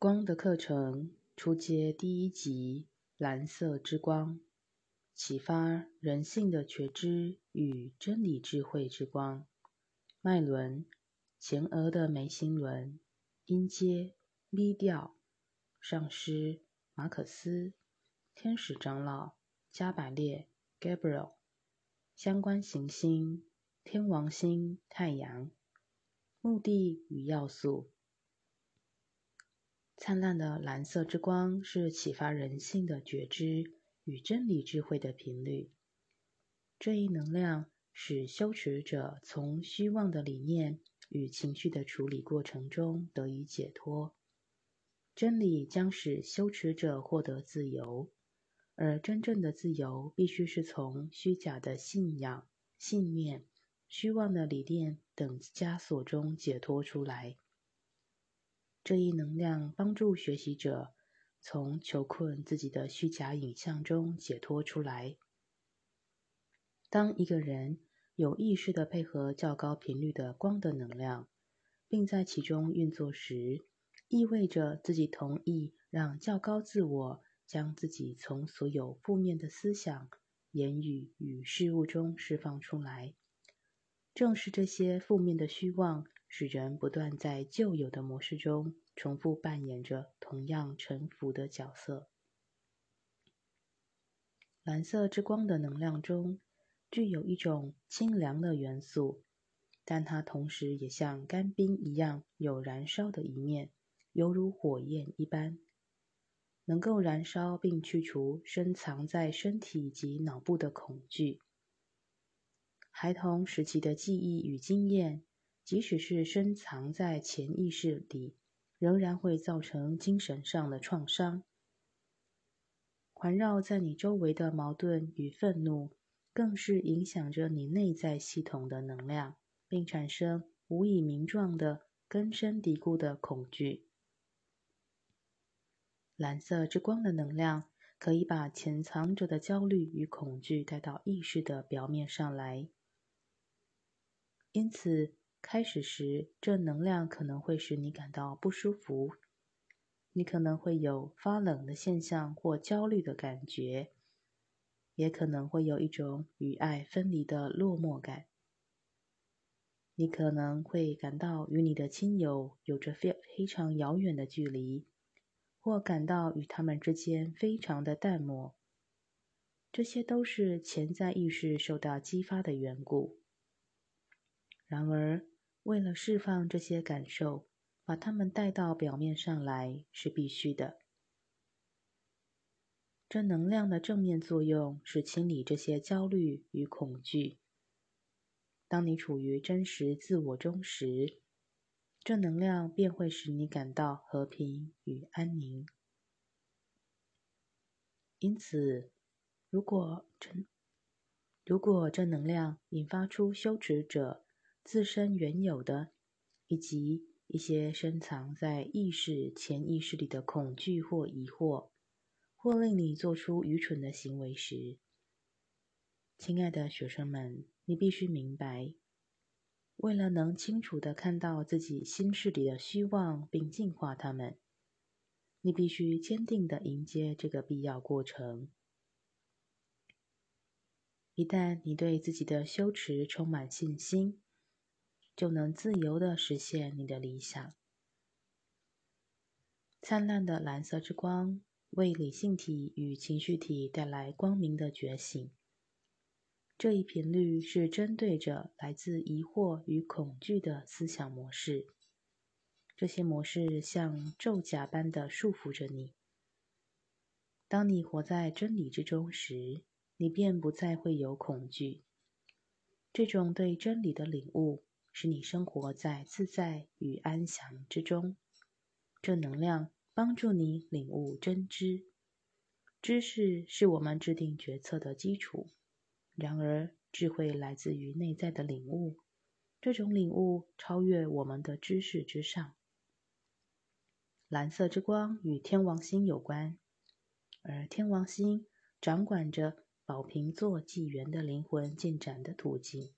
光的课程初阶第一集：蓝色之光，启发人性的觉知与真理智慧之光。脉轮：前额的眉心轮，音阶 B 调。上师马可斯，天使长老加百列 Gabriel。相关行星：天王星、太阳。目的与要素。灿烂的蓝色之光是启发人性的觉知与真理智慧的频率。这一能量使修持者从虚妄的理念与情绪的处理过程中得以解脱。真理将使修持者获得自由，而真正的自由必须是从虚假的信仰、信念、虚妄的理念等枷锁中解脱出来。这一能量帮助学习者从囚困自己的虚假影像中解脱出来。当一个人有意识的配合较高频率的光的能量，并在其中运作时，意味着自己同意让较高自我将自己从所有负面的思想、言语与事物中释放出来。正是这些负面的虚妄。使人不断在旧有的模式中重复扮演着同样沉浮的角色。蓝色之光的能量中具有一种清凉的元素，但它同时也像干冰一样有燃烧的一面，犹如火焰一般，能够燃烧并去除深藏在身体及脑部的恐惧、孩童时期的记忆与经验。即使是深藏在潜意识里，仍然会造成精神上的创伤。环绕在你周围的矛盾与愤怒，更是影响着你内在系统的能量，并产生无以名状的根深蒂固的恐惧。蓝色之光的能量可以把潜藏着的焦虑与恐惧带到意识的表面上来，因此。开始时，这能量可能会使你感到不舒服，你可能会有发冷的现象或焦虑的感觉，也可能会有一种与爱分离的落寞感。你可能会感到与你的亲友有着非非常遥远的距离，或感到与他们之间非常的淡漠。这些都是潜在意识受到激发的缘故。然而，为了释放这些感受，把它们带到表面上来是必须的。这能量的正面作用是清理这些焦虑与恐惧。当你处于真实自我中时，这能量便会使你感到和平与安宁。因此，如果真如果这能量引发出羞耻者，自身原有的，以及一些深藏在意识、潜意识里的恐惧或疑惑，或令你做出愚蠢的行为时，亲爱的学生们，你必须明白，为了能清楚的看到自己心事里的虚妄并净化它们，你必须坚定的迎接这个必要过程。一旦你对自己的修持充满信心，就能自由的实现你的理想。灿烂的蓝色之光为理性体与情绪体带来光明的觉醒。这一频率是针对着来自疑惑与恐惧的思想模式。这些模式像咒甲般的束缚着你。当你活在真理之中时，你便不再会有恐惧。这种对真理的领悟。使你生活在自在与安详之中。这能量帮助你领悟真知。知识是我们制定决策的基础。然而，智慧来自于内在的领悟。这种领悟超越我们的知识之上。蓝色之光与天王星有关，而天王星掌管着宝瓶座纪元的灵魂进展的途径。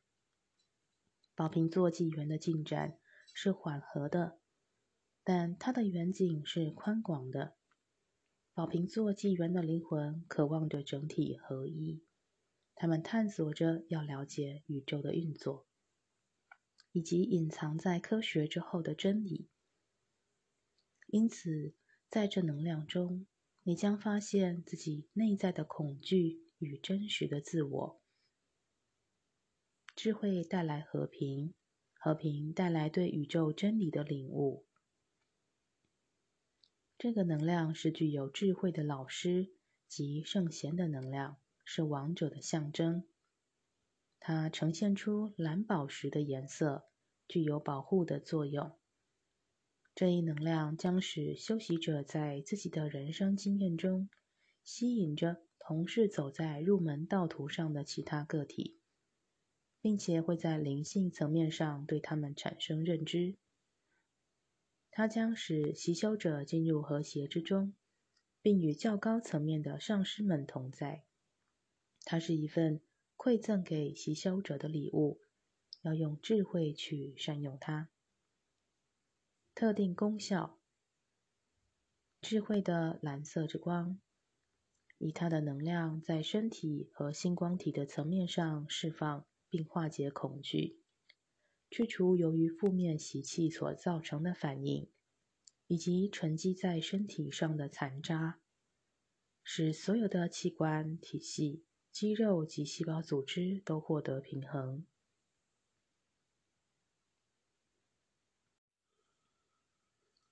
宝瓶座纪元的进展是缓和的，但它的远景是宽广的。宝瓶座纪元的灵魂渴望着整体合一，他们探索着要了解宇宙的运作，以及隐藏在科学之后的真理。因此，在这能量中，你将发现自己内在的恐惧与真实的自我。智慧带来和平，和平带来对宇宙真理的领悟。这个能量是具有智慧的老师及圣贤的能量，是王者的象征。它呈现出蓝宝石的颜色，具有保护的作用。这一能量将使修习者在自己的人生经验中吸引着同是走在入门道途上的其他个体，并且会在灵性层面上对他们产生认知。它将使习修者进入和谐之中，并与较高层面的上师们同在。它是一份馈赠给习修者的礼物，要用智慧去善用它。特定功效：智慧的蓝色之光，以它的能量在身体和星光体的层面上释放并化解恐惧。去除由于负面习气所造成的反应，以及沉积在身体上的残渣，使所有的器官、体系、肌肉及细胞组织都获得平衡。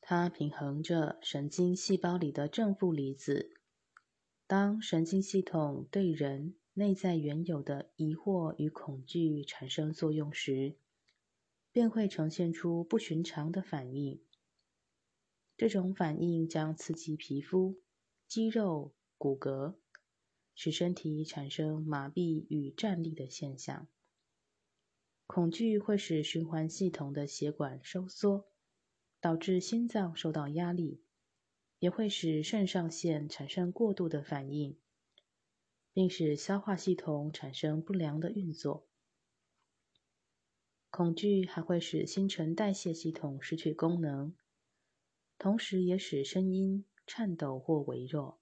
它平衡着神经细胞里的正负离子。当神经系统对人内在原有的疑惑与恐惧产生作用时，便会呈现出不寻常的反应。这种反应将刺激皮肤、肌肉、骨骼，使身体产生麻痹与站立的现象。恐惧会使循环系统的血管收缩，导致心脏受到压力，也会使肾上腺产生过度的反应，并使消化系统产生不良的运作。恐惧还会使新陈代谢系统失去功能，同时也使声音颤抖或微弱。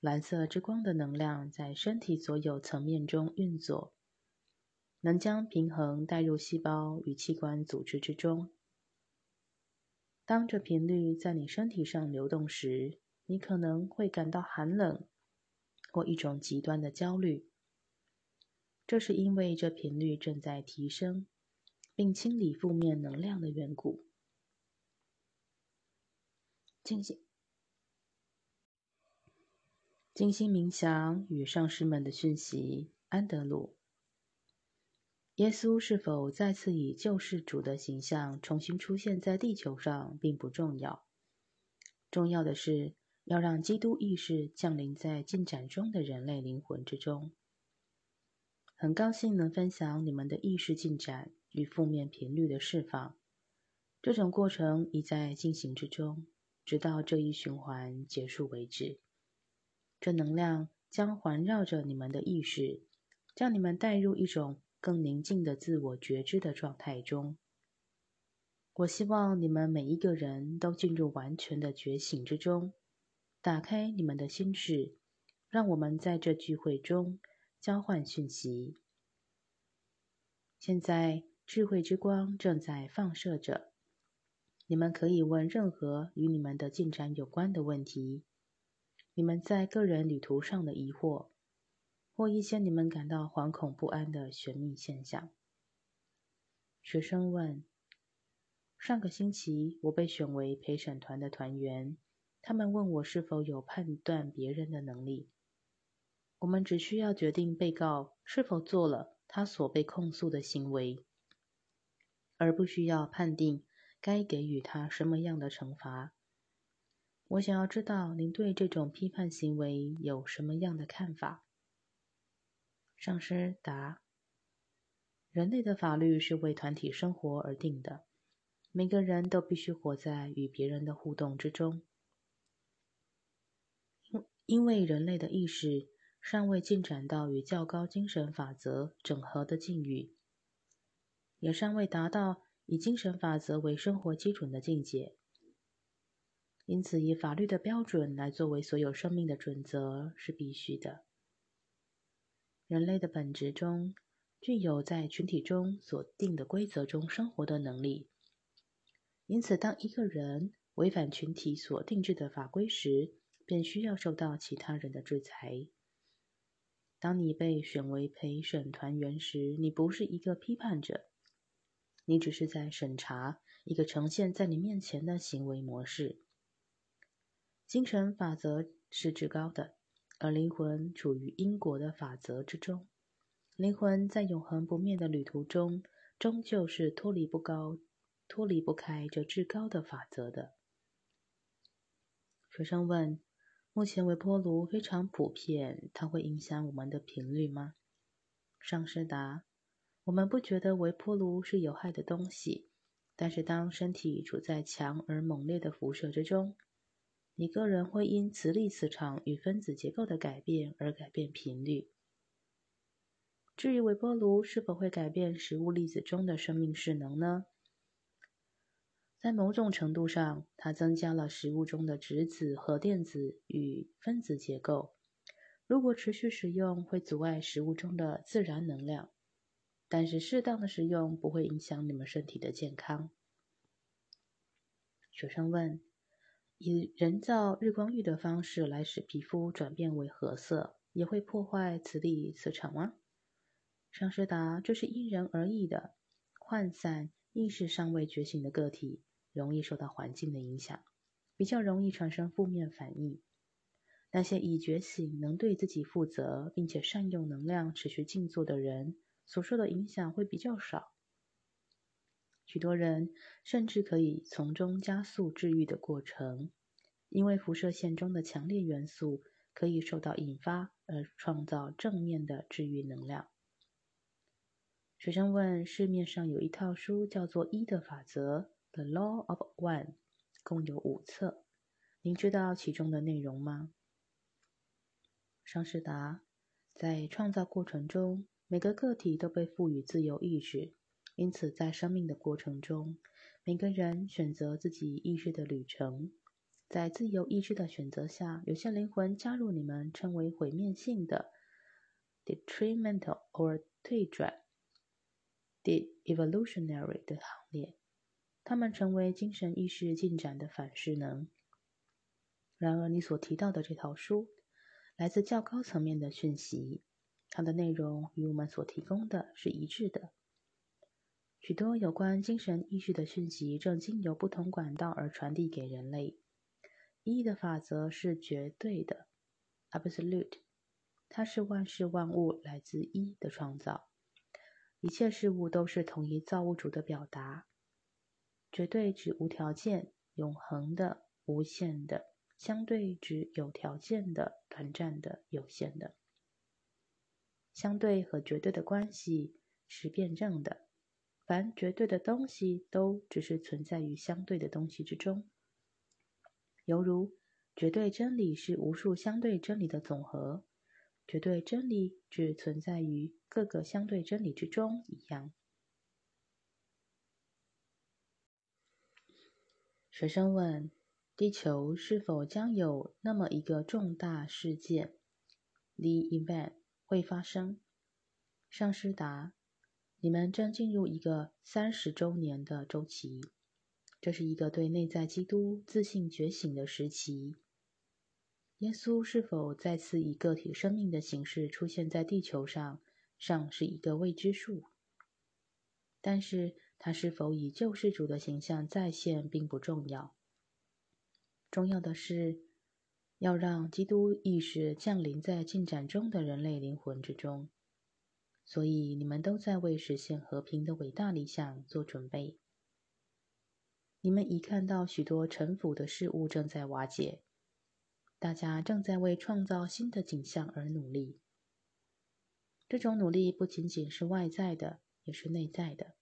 蓝色之光的能量在身体所有层面中运作，能将平衡带入细胞与器官组织之中。当这频率在你身体上流动时，你可能会感到寒冷或一种极端的焦虑。这是因为这频率正在提升，并清理负面能量的缘故。静心、静心冥想与上师们的讯息。安德鲁，耶稣是否再次以救世主的形象重新出现在地球上，并不重要。重要的是要让基督意识降临在进展中的人类灵魂之中。很高兴能分享你们的意识进展与负面频率的释放。这种过程已在进行之中，直到这一循环结束为止。这能量将环绕着你们的意识，将你们带入一种更宁静的自我觉知的状态中。我希望你们每一个人都进入完全的觉醒之中，打开你们的心智，让我们在这聚会中。交换讯息。现在，智慧之光正在放射着。你们可以问任何与你们的进展有关的问题。你们在个人旅途上的疑惑，或一些你们感到惶恐不安的玄秘现象。学生问：上个星期，我被选为陪审团的团员。他们问我是否有判断别人的能力。我们只需要决定被告是否做了他所被控诉的行为，而不需要判定该给予他什么样的惩罚。我想要知道您对这种批判行为有什么样的看法？上师答：人类的法律是为团体生活而定的，每个人都必须活在与别人的互动之中，因为人类的意识。尚未进展到与较高精神法则整合的境遇，也尚未达到以精神法则为生活基准的境界。因此，以法律的标准来作为所有生命的准则是必须的。人类的本质中具有在群体中所定的规则中生活的能力。因此，当一个人违反群体所定制的法规时，便需要受到其他人的制裁。当你被选为陪审团员时，你不是一个批判者，你只是在审查一个呈现在你面前的行为模式。精神法则是至高的，而灵魂处于因果的法则之中。灵魂在永恒不灭的旅途中，终究是脱离不高、脱离不开这至高的法则的。学生问。目前微波炉非常普遍，它会影响我们的频率吗？上师答：我们不觉得微波炉是有害的东西，但是当身体处在强而猛烈的辐射之中，你个人会因磁力磁场与分子结构的改变而改变频率。至于微波炉是否会改变食物粒子中的生命势能呢？在某种程度上，它增加了食物中的质子和电子与分子结构。如果持续使用，会阻碍食物中的自然能量，但是适当的使用不会影响你们身体的健康。学生问：以人造日光浴的方式来使皮肤转变为褐色，也会破坏磁力磁场吗？上师答：这是因人而异的。涣散、意识尚未觉醒的个体。容易受到环境的影响，比较容易产生负面反应。那些已觉醒、能对自己负责，并且善用能量、持续静坐的人，所受的影响会比较少。许多人甚至可以从中加速治愈的过程，因为辐射线中的强烈元素可以受到引发而创造正面的治愈能量。学生问：市面上有一套书，叫做《一的法则》。The Law of One 共有五册，您知道其中的内容吗？上士达在创造过程中，每个个体都被赋予自由意志，因此在生命的过程中，每个人选择自己意志的旅程。在自由意志的选择下，有些灵魂加入你们称为毁灭性的 detrimental or 退转 de evolutionary 的行列。他们成为精神意识进展的反势能。然而，你所提到的这套书来自较高层面的讯息，它的内容与我们所提供的是一致的。许多有关精神意识的讯息正经由不同管道而传递给人类。一的法则是绝对的 （absolute），它是万事万物来自一的创造，一切事物都是同一造物主的表达。绝对指无条件、永恒的、无限的；相对指有条件的、短暂的、有限的。相对和绝对的关系是辩证的，凡绝对的东西都只是存在于相对的东西之中，犹如绝对真理是无数相对真理的总和，绝对真理只存在于各个相对真理之中一样。学生问：地球是否将有那么一个重大事件 （the event） 会发生？上师答：你们正进入一个三十周年的周期，这是一个对内在基督自信觉醒的时期。耶稣是否再次以个体生命的形式出现在地球上，尚是一个未知数。但是。他是否以救世主的形象再现并不重要，重要的是要让基督意识降临在进展中的人类灵魂之中。所以你们都在为实现和平的伟大理想做准备。你们已看到许多臣服的事物正在瓦解，大家正在为创造新的景象而努力。这种努力不仅仅是外在的，也是内在的。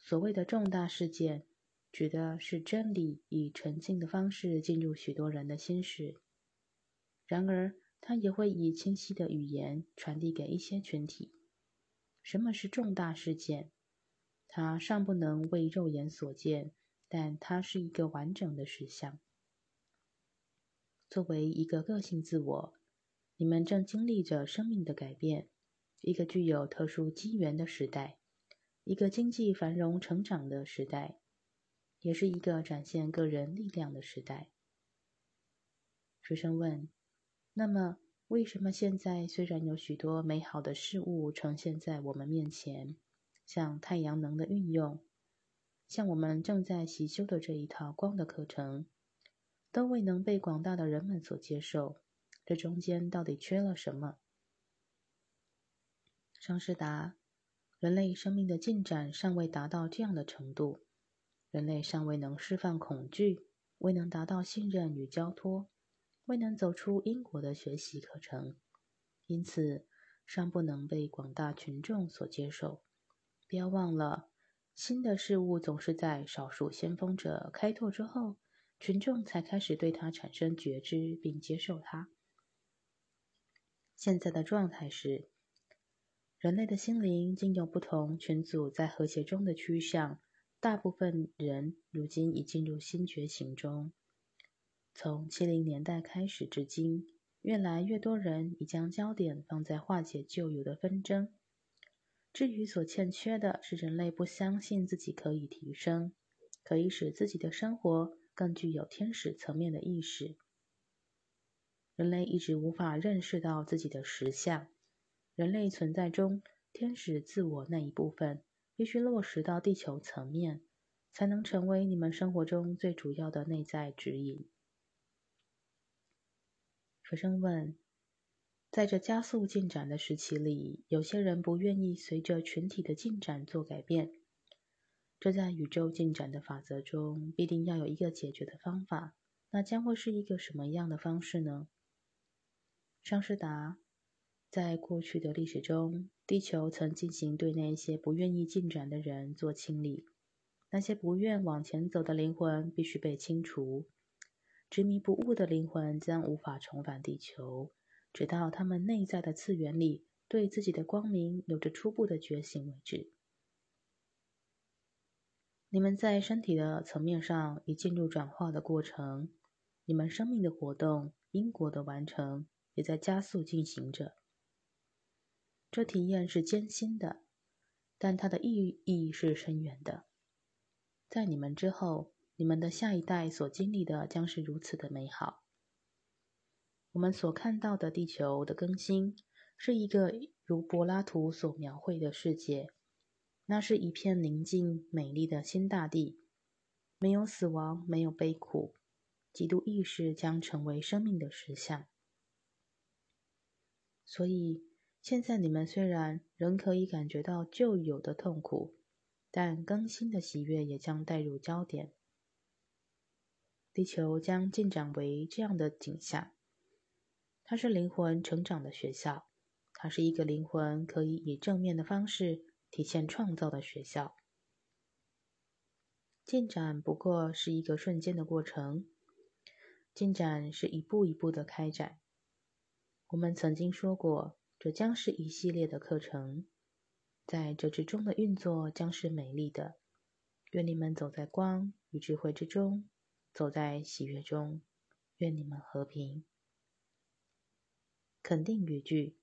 所谓的重大事件，指的是真理以沉静的方式进入许多人的心事。然而，它也会以清晰的语言传递给一些群体。什么是重大事件？它尚不能为肉眼所见，但它是一个完整的实相。作为一个个性自我，你们正经历着生命的改变，一个具有特殊机缘的时代，一个经济繁荣成长的时代，也是一个展现个人力量的时代。学生问：“那么，为什么现在虽然有许多美好的事物呈现在我们面前，像太阳能的运用，像我们正在习修的这一套光的课程，都未能被广大的人们所接受？这中间到底缺了什么？”上师答：“人类生命的进展尚未达到这样的程度，人类尚未能释放恐惧，未能达到信任与交托。”未能走出因果的学习课程，因此尚不能被广大群众所接受。不要忘了，新的事物总是在少数先锋者开拓之后，群众才开始对它产生觉知并接受它。现在的状态是，人类的心灵经由不同群组在和谐中的趋向，大部分人如今已进入新觉醒中。从七零年代开始至今，越来越多人已将焦点放在化解旧有的纷争。至于所欠缺的，是人类不相信自己可以提升，可以使自己的生活更具有天使层面的意识。人类一直无法认识到自己的实相。人类存在中，天使自我那一部分必须落实到地球层面，才能成为你们生活中最主要的内在指引。学生问：在这加速进展的时期里，有些人不愿意随着群体的进展做改变。这在宇宙进展的法则中必定要有一个解决的方法。那将会是一个什么样的方式呢？上师答：在过去的历史中，地球曾进行对那些不愿意进展的人做清理。那些不愿往前走的灵魂必须被清除。执迷不悟的灵魂将无法重返地球，直到他们内在的次元里对自己的光明有着初步的觉醒为止。你们在身体的层面上已进入转化的过程，你们生命的活动、因果的完成也在加速进行着。这体验是艰辛的，但它的意义是深远的。在你们之后。你们的下一代所经历的将是如此的美好。我们所看到的地球的更新，是一个如柏拉图所描绘的世界，那是一片宁静美丽的新大地，没有死亡，没有悲苦，极度意识将成为生命的实相。所以，现在你们虽然仍可以感觉到旧有的痛苦，但更新的喜悦也将带入焦点。地球将进展为这样的景象：它是灵魂成长的学校，它是一个灵魂可以以正面的方式体现创造的学校。进展不过是一个瞬间的过程，进展是一步一步的开展。我们曾经说过，这将是一系列的课程，在这之中的运作将是美丽的。愿你们走在光与智慧之中。走在喜悦中，愿你们和平。肯定语句：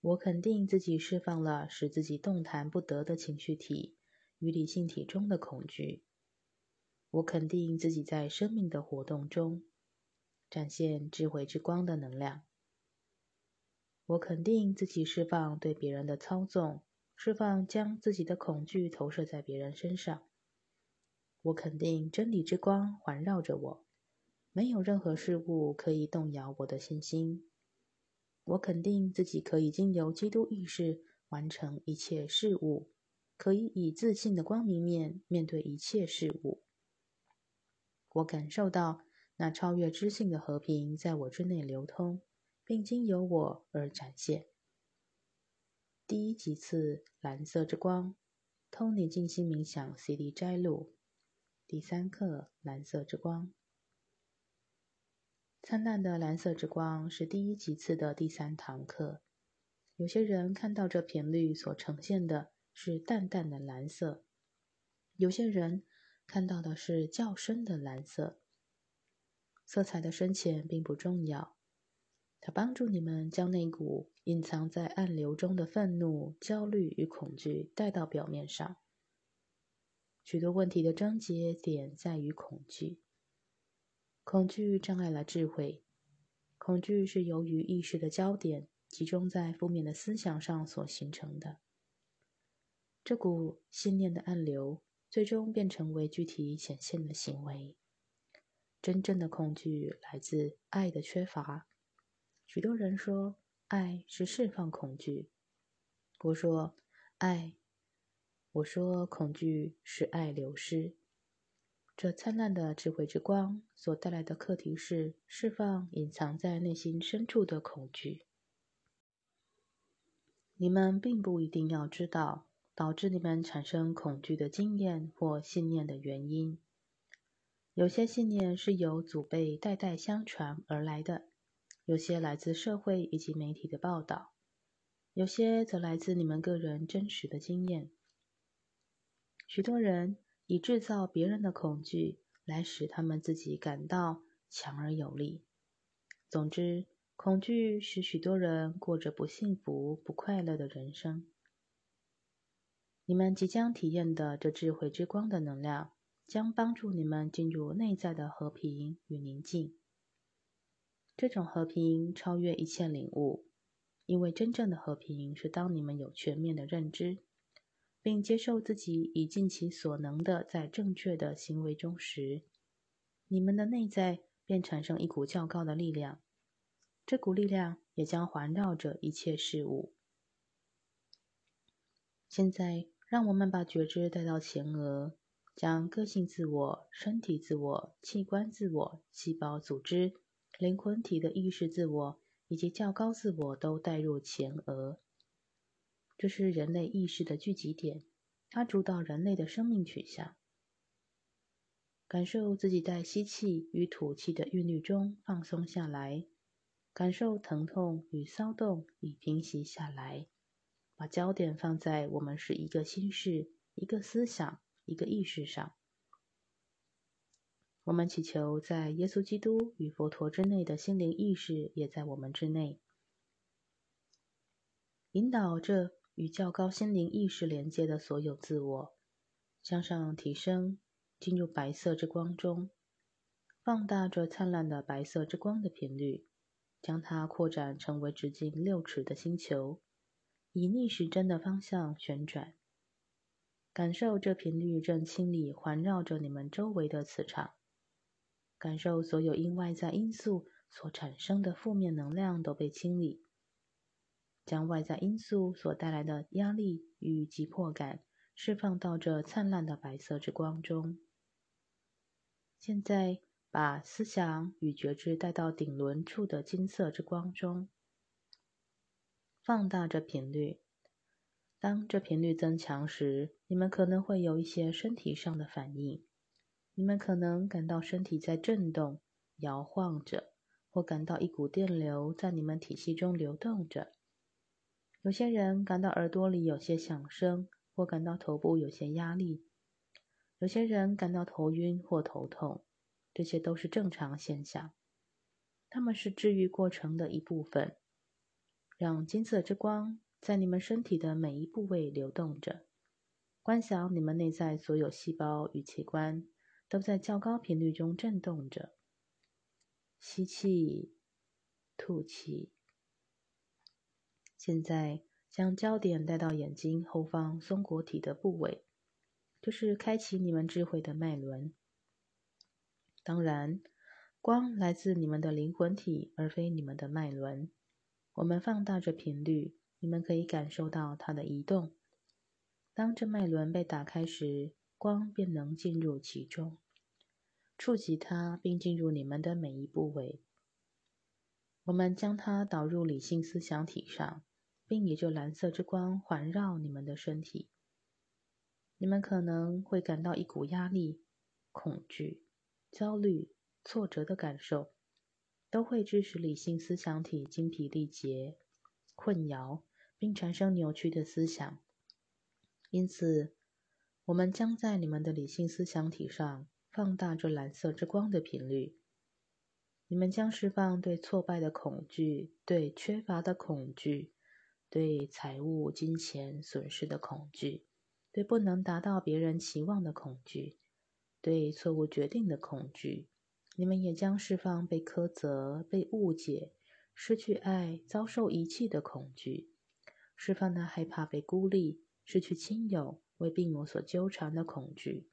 我肯定自己释放了使自己动弹不得的情绪体与理性体中的恐惧。我肯定自己在生命的活动中展现智慧之光的能量。我肯定自己释放对别人的操纵，释放将自己的恐惧投射在别人身上。我肯定真理之光环绕着我，没有任何事物可以动摇我的信心。我肯定自己可以经由基督意识完成一切事物，可以以自信的光明面面对一切事物。我感受到那超越知性的和平在我之内流通，并经由我而展现。第一几次蓝色之光，Tony 静心冥想 CD 摘录。第三课，蓝色之光。灿烂的蓝色之光是第一级次的第三堂课。有些人看到这频率所呈现的是淡淡的蓝色，有些人看到的是较深的蓝色。色彩的深浅并不重要，它帮助你们将那股隐藏在暗流中的愤怒、焦虑与恐惧带到表面上。许多问题的症结点在于恐惧，恐惧障碍了智慧。恐惧是由于意识的焦点集中在负面的思想上所形成的。这股信念的暗流最终变成为具体显现的行为。真正的恐惧来自爱的缺乏。许多人说爱是释放恐惧，我说爱，我说恐惧是爱流失。这灿烂的智慧之光所带来的课题是释放隐藏在内心深处的恐惧。你们并不一定要知道导致你们产生恐惧的经验或信念的原因。有些信念是由祖辈代代相传而来的，有些来自社会以及媒体的报道，有些则来自你们个人真实的经验。许多人。以制造别人的恐惧来使他们自己感到强而有力。总之，恐惧使许多人过着不幸福、不快乐的人生。你们即将体验的这智慧之光的能量，将帮助你们进入内在的和平与宁静。这种和平超越一切领悟，因为真正的和平是当你们有全面的认知。并接受自己已尽其所能的在正确的行为中时，你们的内在便产生一股较高的力量，这股力量也将环绕着一切事物。现在，让我们把觉知带到前额，将个性自我、身体自我、器官自我、细胞组织、灵魂体的意识自我以及较高自我都带入前额。这是人类意识的聚集点，它主导人类的生命取向。感受自己在吸气与吐气的韵律中放松下来，感受疼痛与骚动已平息下来。把焦点放在我们是一个心事、一个思想、一个意识上。我们祈求在耶稣基督与佛陀之内的心灵意识也在我们之内，引导这。与较高心灵意识连接的所有自我，向上提升，进入白色之光中，放大这灿烂的白色之光的频率，将它扩展成为直径六尺的星球，以逆时针的方向旋转。感受这频率正清理环绕着你们周围的磁场，感受所有因外在因素所产生的负面能量都被清理。将外在因素所带来的压力与急迫感释放到这灿烂的白色之光中。现在，把思想与觉知带到顶轮处的金色之光中，放大这频率。当这频率增强时，你们可能会有一些身体上的反应。你们可能感到身体在震动、摇晃着，或感到一股电流在你们体系中流动着。有些人感到耳朵里有些响声，或感到头部有些压力；有些人感到头晕或头痛，这些都是正常现象。它们是治愈过程的一部分。让金色之光在你们身体的每一部位流动着，观想你们内在所有细胞与器官都在较高频率中震动着。吸气，吐气。现在将焦点带到眼睛后方松果体的部位，就是开启你们智慧的脉轮。当然，光来自你们的灵魂体，而非你们的脉轮。我们放大着频率，你们可以感受到它的移动。当这脉轮被打开时，光便能进入其中，触及它，并进入你们的每一部位。我们将它导入理性思想体上。并以这蓝色之光环绕你们的身体。你们可能会感到一股压力、恐惧、焦虑、挫折的感受，都会致使理性思想体精疲力竭、困扰，并产生扭曲的思想。因此，我们将在你们的理性思想体上放大这蓝色之光的频率。你们将释放对挫败的恐惧、对缺乏的恐惧、对财务、金钱损失的恐惧、对不能达到别人期望的恐惧、对错误决定的恐惧。你们也将释放被苛责、被误解、失去爱、遭受遗弃的恐惧，释放那害怕被孤立、失去亲友、为病魔所纠缠的恐惧。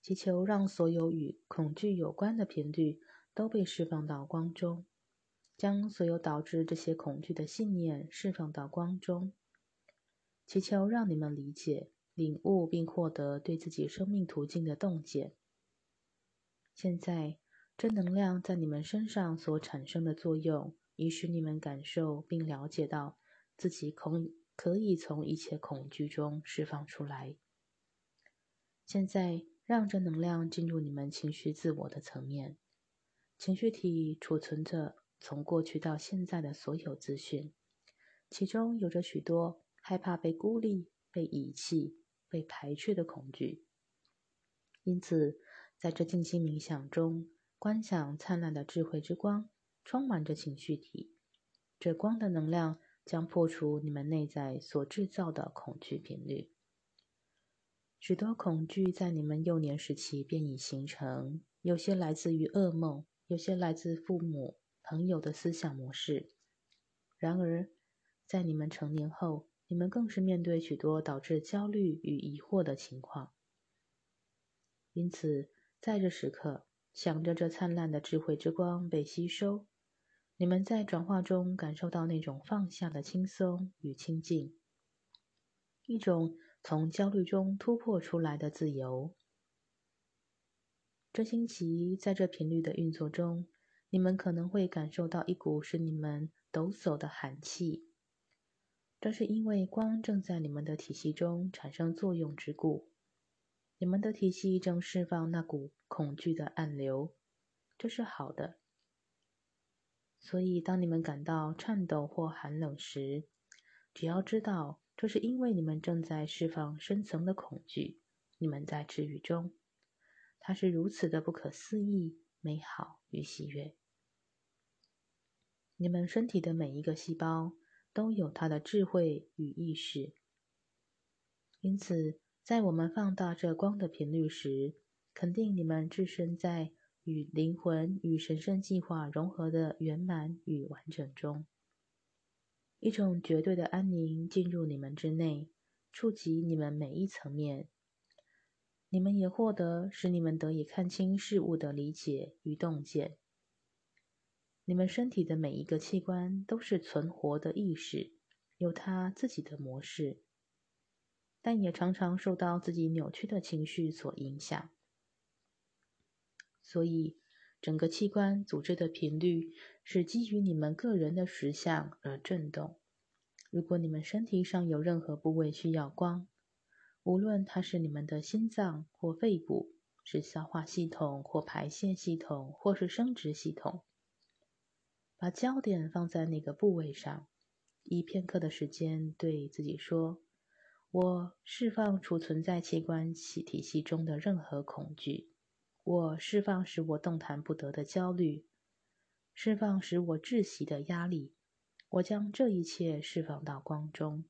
祈求让所有与恐惧有关的频率都被释放到光中，将所有导致这些恐惧的信念释放到光中。祈求让你们理解、领悟并获得对自己生命途径的洞见。现在，正能量在你们身上所产生的作用，已使你们感受并了解到自己恐可以从一切恐惧中释放出来。现在。让这能量进入你们情绪自我的层面，情绪体储存着从过去到现在的所有资讯，其中有着许多害怕被孤立、被遗弃、被排斥的恐惧。因此，在这静心冥想中，观想灿烂的智慧之光，充满着情绪体，这光的能量将破除你们内在所制造的恐惧频率。许多恐惧在你们幼年时期便已形成，有些来自于噩梦，有些来自父母、朋友的思想模式。然而，在你们成年后，你们更是面对许多导致焦虑与疑惑的情况。因此，在这时刻，想着这灿烂的智慧之光被吸收，你们在转化中感受到那种放下的轻松与清净，一种。从焦虑中突破出来的自由。这星期在这频率的运作中，你们可能会感受到一股使你们抖擞的寒气，这是因为光正在你们的体系中产生作用之故。你们的体系正释放那股恐惧的暗流，这是好的。所以，当你们感到颤抖或寒冷时，只要知道。这是因为你们正在释放深层的恐惧，你们在治愈中，它是如此的不可思议、美好与喜悦。你们身体的每一个细胞都有它的智慧与意识，因此，在我们放大这光的频率时，肯定你们置身在与灵魂与神圣计划融合的圆满与完整中。一种绝对的安宁进入你们之内，触及你们每一层面。你们也获得使你们得以看清事物的理解与洞见。你们身体的每一个器官都是存活的意识，有它自己的模式，但也常常受到自己扭曲的情绪所影响。所以。整个器官组织的频率是基于你们个人的实相而振动。如果你们身体上有任何部位需要光，无论它是你们的心脏或肺部，是消化系统或排泄系统，或是生殖系统，把焦点放在那个部位上，以片刻的时间对自己说：“我释放储存在器官系体系中的任何恐惧。”我释放使我动弹不得的焦虑，释放使我窒息的压力。我将这一切释放到光中。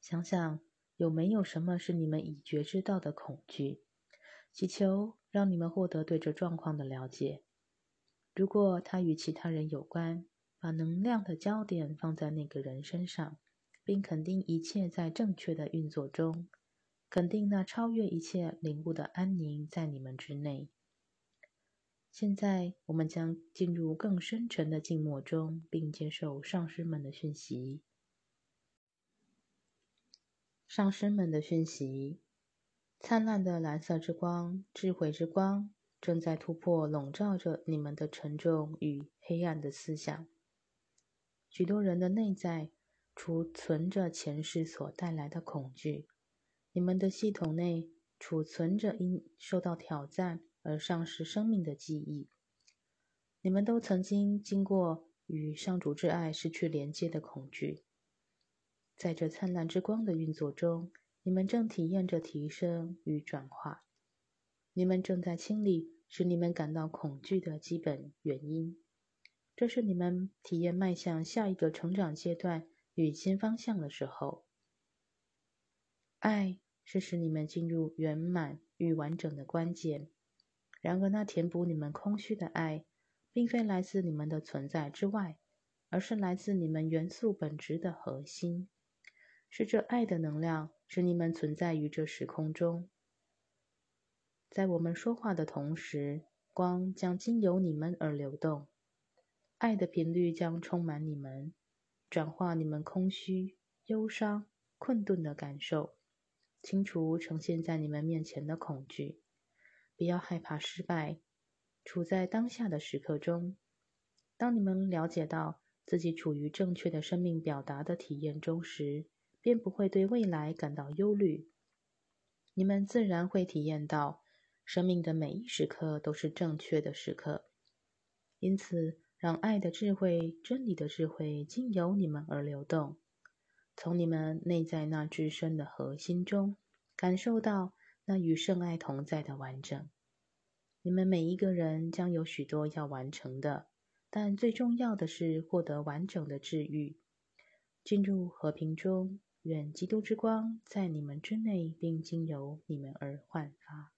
想想有没有什么是你们已觉知到的恐惧？祈求让你们获得对这状况的了解。如果它与其他人有关，把能量的焦点放在那个人身上，并肯定一切在正确的运作中。肯定那超越一切领悟的安宁在你们之内。现在，我们将进入更深沉的静默中，并接受上师们的讯息。上师们的讯息：灿烂的蓝色之光，智慧之光，正在突破笼罩着你们的沉重与黑暗的思想。许多人的内在储存着前世所带来的恐惧。你们的系统内储存着因受到挑战而丧失生命的记忆。你们都曾经经过与上主之爱失去连接的恐惧。在这灿烂之光的运作中，你们正体验着提升与转化。你们正在清理使你们感到恐惧的基本原因。这是你们体验迈向下一个成长阶段与新方向的时候。爱是使你们进入圆满与完整的关键。然而，那填补你们空虚的爱，并非来自你们的存在之外，而是来自你们元素本质的核心。是这爱的能量使你们存在于这时空中。在我们说话的同时，光将经由你们而流动。爱的频率将充满你们，转化你们空虚、忧伤、困顿的感受，清除呈现在你们面前的恐惧。不要害怕失败，处在当下的时刻中。当你们了解到自己处于正确的生命表达的体验中时，便不会对未来感到忧虑。你们自然会体验到，生命的每一时刻都是正确的时刻。因此。让爱的智慧、真理的智慧经由你们而流动，从你们内在那至深的核心中，感受到那与圣爱同在的完整。你们每一个人将有许多要完成的，但最重要的是获得完整的治愈，进入和平中。愿基督之光在你们之内，并经由你们而焕发。